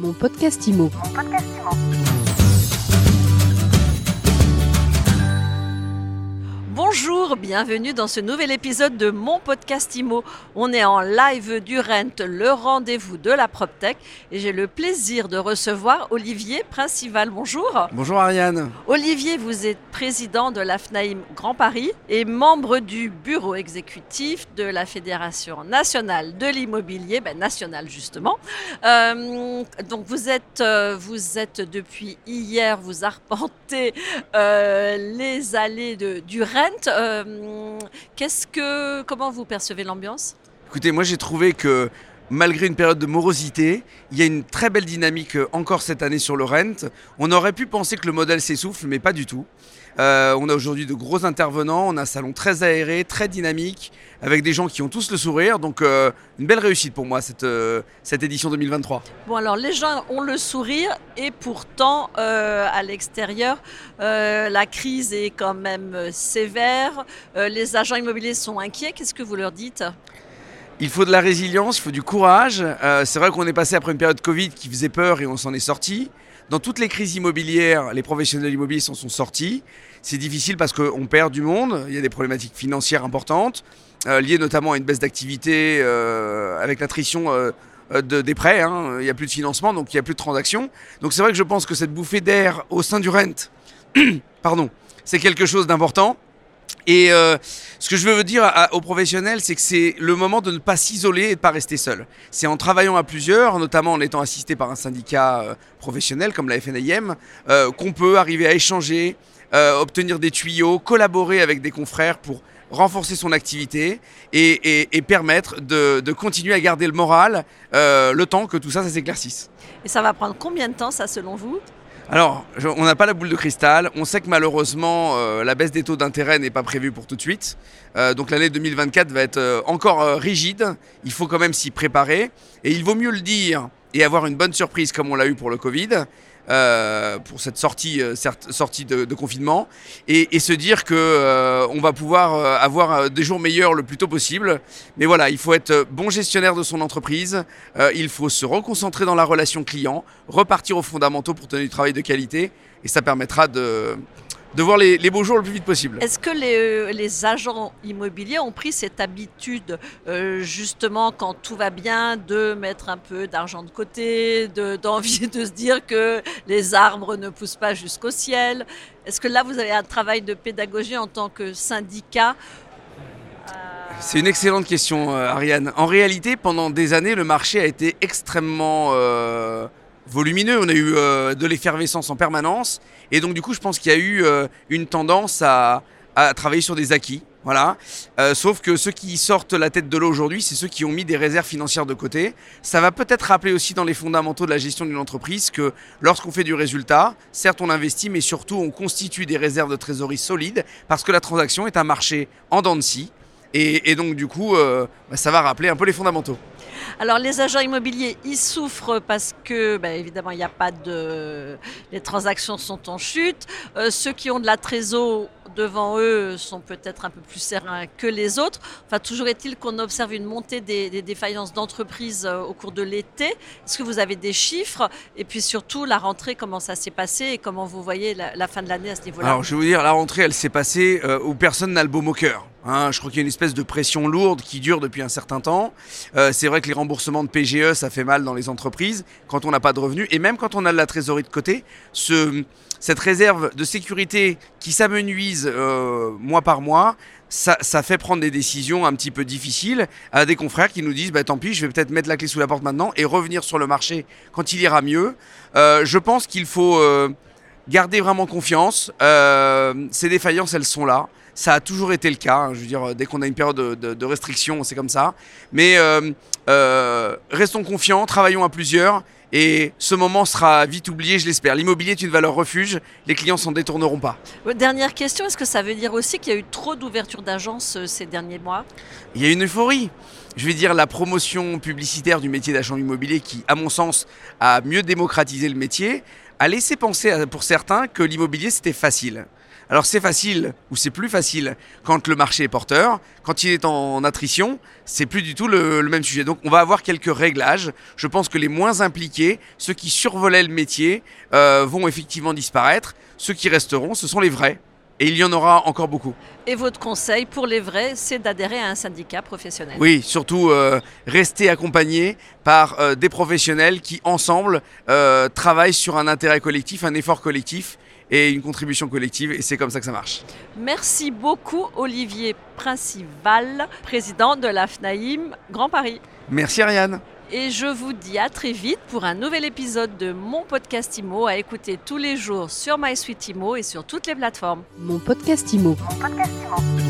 Mon podcast IMO. Bienvenue dans ce nouvel épisode de mon podcast IMO. On est en live du Rent, le rendez-vous de la PropTech. Et j'ai le plaisir de recevoir Olivier Principal. Bonjour. Bonjour Ariane. Olivier, vous êtes président de l'AFNAIM Grand Paris et membre du bureau exécutif de la Fédération nationale de l'immobilier, ben, nationale justement. Euh, donc vous êtes, euh, vous êtes depuis hier, vous arpentez euh, les allées de, du Rent. Euh, qu'est-ce que, comment vous percevez l'ambiance? Écoutez, moi j'ai trouvé que malgré une période de morosité, il y a une très belle dynamique euh, encore cette année sur le rent. On aurait pu penser que le modèle s'essouffle, mais pas du tout. Euh, on a aujourd'hui de gros intervenants, on a un salon très aéré, très dynamique, avec des gens qui ont tous le sourire. Donc euh, une belle réussite pour moi cette, cette édition 2023. Bon alors les gens ont le sourire et pourtant à l'extérieur la crise est quand même sévère. Les agents immobiliers sont inquiets. Qu'est-ce que vous leur dites? Il faut de la résilience, il faut du courage. Euh, c'est vrai qu'on est passé après une période Covid qui faisait peur et on s'en est sorti. Dans toutes les crises immobilières, les professionnels immobiliers s'en sont sortis. C'est difficile parce qu'on perd du monde, il y a des problématiques financières importantes, euh, liées notamment à une baisse d'activité euh, avec l'attrition de, des prêts. hein. Il n'y a plus de financement, donc il n'y a plus de transactions. Donc c'est vrai que je pense que cette bouffée d'air au sein du rent, pardon, c'est quelque chose d'important. Et euh, ce que je veux dire aux professionnels, c'est que c'est le moment de ne pas s'isoler et de ne pas rester seul. C'est en travaillant à plusieurs, notamment en étant assisté par un syndicat euh, professionnel comme la FNIM, euh, qu'on peut arriver à échanger, obtenir des tuyaux, collaborer avec des confrères pour renforcer son activité et, et- et permettre de, continuer à garder le moral le temps que tout ça, ça s'éclaircisse. Et ça va prendre combien de temps ça selon vous? Alors, on n'a pas la boule de cristal. On sait que malheureusement, euh, la baisse des taux d'intérêt n'est pas prévue pour tout de suite. Euh, donc l'année 2024 va être euh, encore rigide. Il faut quand même s'y préparer. Et il vaut mieux le dire et avoir une bonne surprise comme on l'a eu pour le Covid. Euh, pour cette sortie, euh, sortie de, confinement et, se dire que euh, on va pouvoir avoir des jours meilleurs le plus tôt possible. Mais voilà, il faut être bon gestionnaire de son entreprise. Il faut se reconcentrer dans la relation client, repartir aux fondamentaux pour tenir du travail de qualité et ça permettra de, de voir les, les beaux jours le plus vite possible. Est-ce que les, euh, les agents immobiliers ont pris cette habitude, euh, justement, quand tout va bien, de mettre un peu d'argent de côté, de- d'envie de, se dire que les arbres ne poussent pas jusqu'au ciel? Est-ce que là, vous avez un travail de pédagogie en tant que syndicat? C'est une excellente question, euh, Ariane. En réalité, pendant des années, le marché a été extrêmement euh, volumineux. On a eu euh, de l'effervescence en permanence. Et donc, du coup, je pense qu'il y a eu euh, une tendance à, à travailler sur des acquis. Voilà. Euh, sauf que ceux qui sortent la tête de l'eau aujourd'hui, c'est ceux qui ont mis des réserves financières de côté. Ça va peut-être rappeler aussi dans les fondamentaux de la gestion d'une entreprise que lorsqu'on fait du résultat, certes on investit, mais surtout on constitue des réserves de trésorerie solides parce que la transaction est un marché en dents de scie. Et, donc du coup, bah, ça va rappeler un peu les fondamentaux. Alors les agents immobiliers, ils souffrent parce que, ben, évidemment, il n'y a pas de... Les transactions sont en chute. Euh, ceux qui ont de la trésor devant eux sont peut-être un peu plus sereins que les autres. Enfin, toujours est-il qu'on observe une montée des, défaillances d'entreprises euh, au cours de l'été. Est-ce que vous avez des chiffres? Et puis surtout, la rentrée, comment ça s'est passé et comment vous voyez la, fin de l'année à ce niveau-là? Alors je vais vous dire, la rentrée, elle s'est passée euh, où personne n'a le baume au cœur. Hein. je crois qu'il y a une espèce de pression lourde qui dure depuis un certain temps. Euh, c'est vrai que les remboursements de PGE, ça fait mal dans les entreprises quand on n'a pas de revenus. Et même quand on a de la trésorerie de côté, ce, cette réserve de sécurité qui s'amenuise euh, mois par mois, ça, ça fait prendre des décisions un petit peu difficiles à des confrères qui nous disent bah, tant pis, je vais peut-être mettre la clé sous la porte maintenant et revenir sur le marché quand il ira mieux. Euh, je pense qu'il faut euh, garder vraiment confiance. Euh, ces défaillances, elles sont là. Ça a toujours été le cas. hein. Je veux dire, dès qu'on a une période de, de- de restriction, c'est comme ça. Mais euh, euh, restons confiants, travaillons à plusieurs. Et ce moment sera vite oublié, je l'espère. L'immobilier est une valeur refuge. Les clients s'en détourneront pas. Euh, Dernière question, est-ce que ça veut dire aussi qu'il y a eu trop d'ouverture d'agences euh, ces derniers mois? Il y a une euphorie. Je vais dire la promotion publicitaire du métier d'agent immobilier qui, à mon sens, a mieux démocratisé le métier, a laissé penser pour certains que l'immobilier c'était facile. Alors c'est facile, ou c'est plus facile, quand le marché est porteur. Quand il est en attrition, c'est plus du tout le, le, même sujet. Donc on va avoir quelques réglages. Je pense que les moins impliqués, ceux qui survolaient le métier, euh, vont effectivement disparaître. Ceux qui resteront, ce sont les vrais. Et il y en aura encore beaucoup. Et votre conseil pour les vrais, c'est d'adhérer à un syndicat professionnel Oui, surtout euh, rester accompagné par euh, des professionnels qui, ensemble, euh, travaillent sur un intérêt collectif, un effort collectif et une contribution collective. Et c'est comme ça que ça marche. Merci beaucoup, Olivier Principal, président de la FNAIM Grand Paris. Merci, Ariane. Et je vous dis à très vite pour un nouvel épisode de mon podcast IMO à écouter tous les jours sur MySuite IMO et sur toutes les plateformes. Mon podcast IMO. Mon podcast IMO.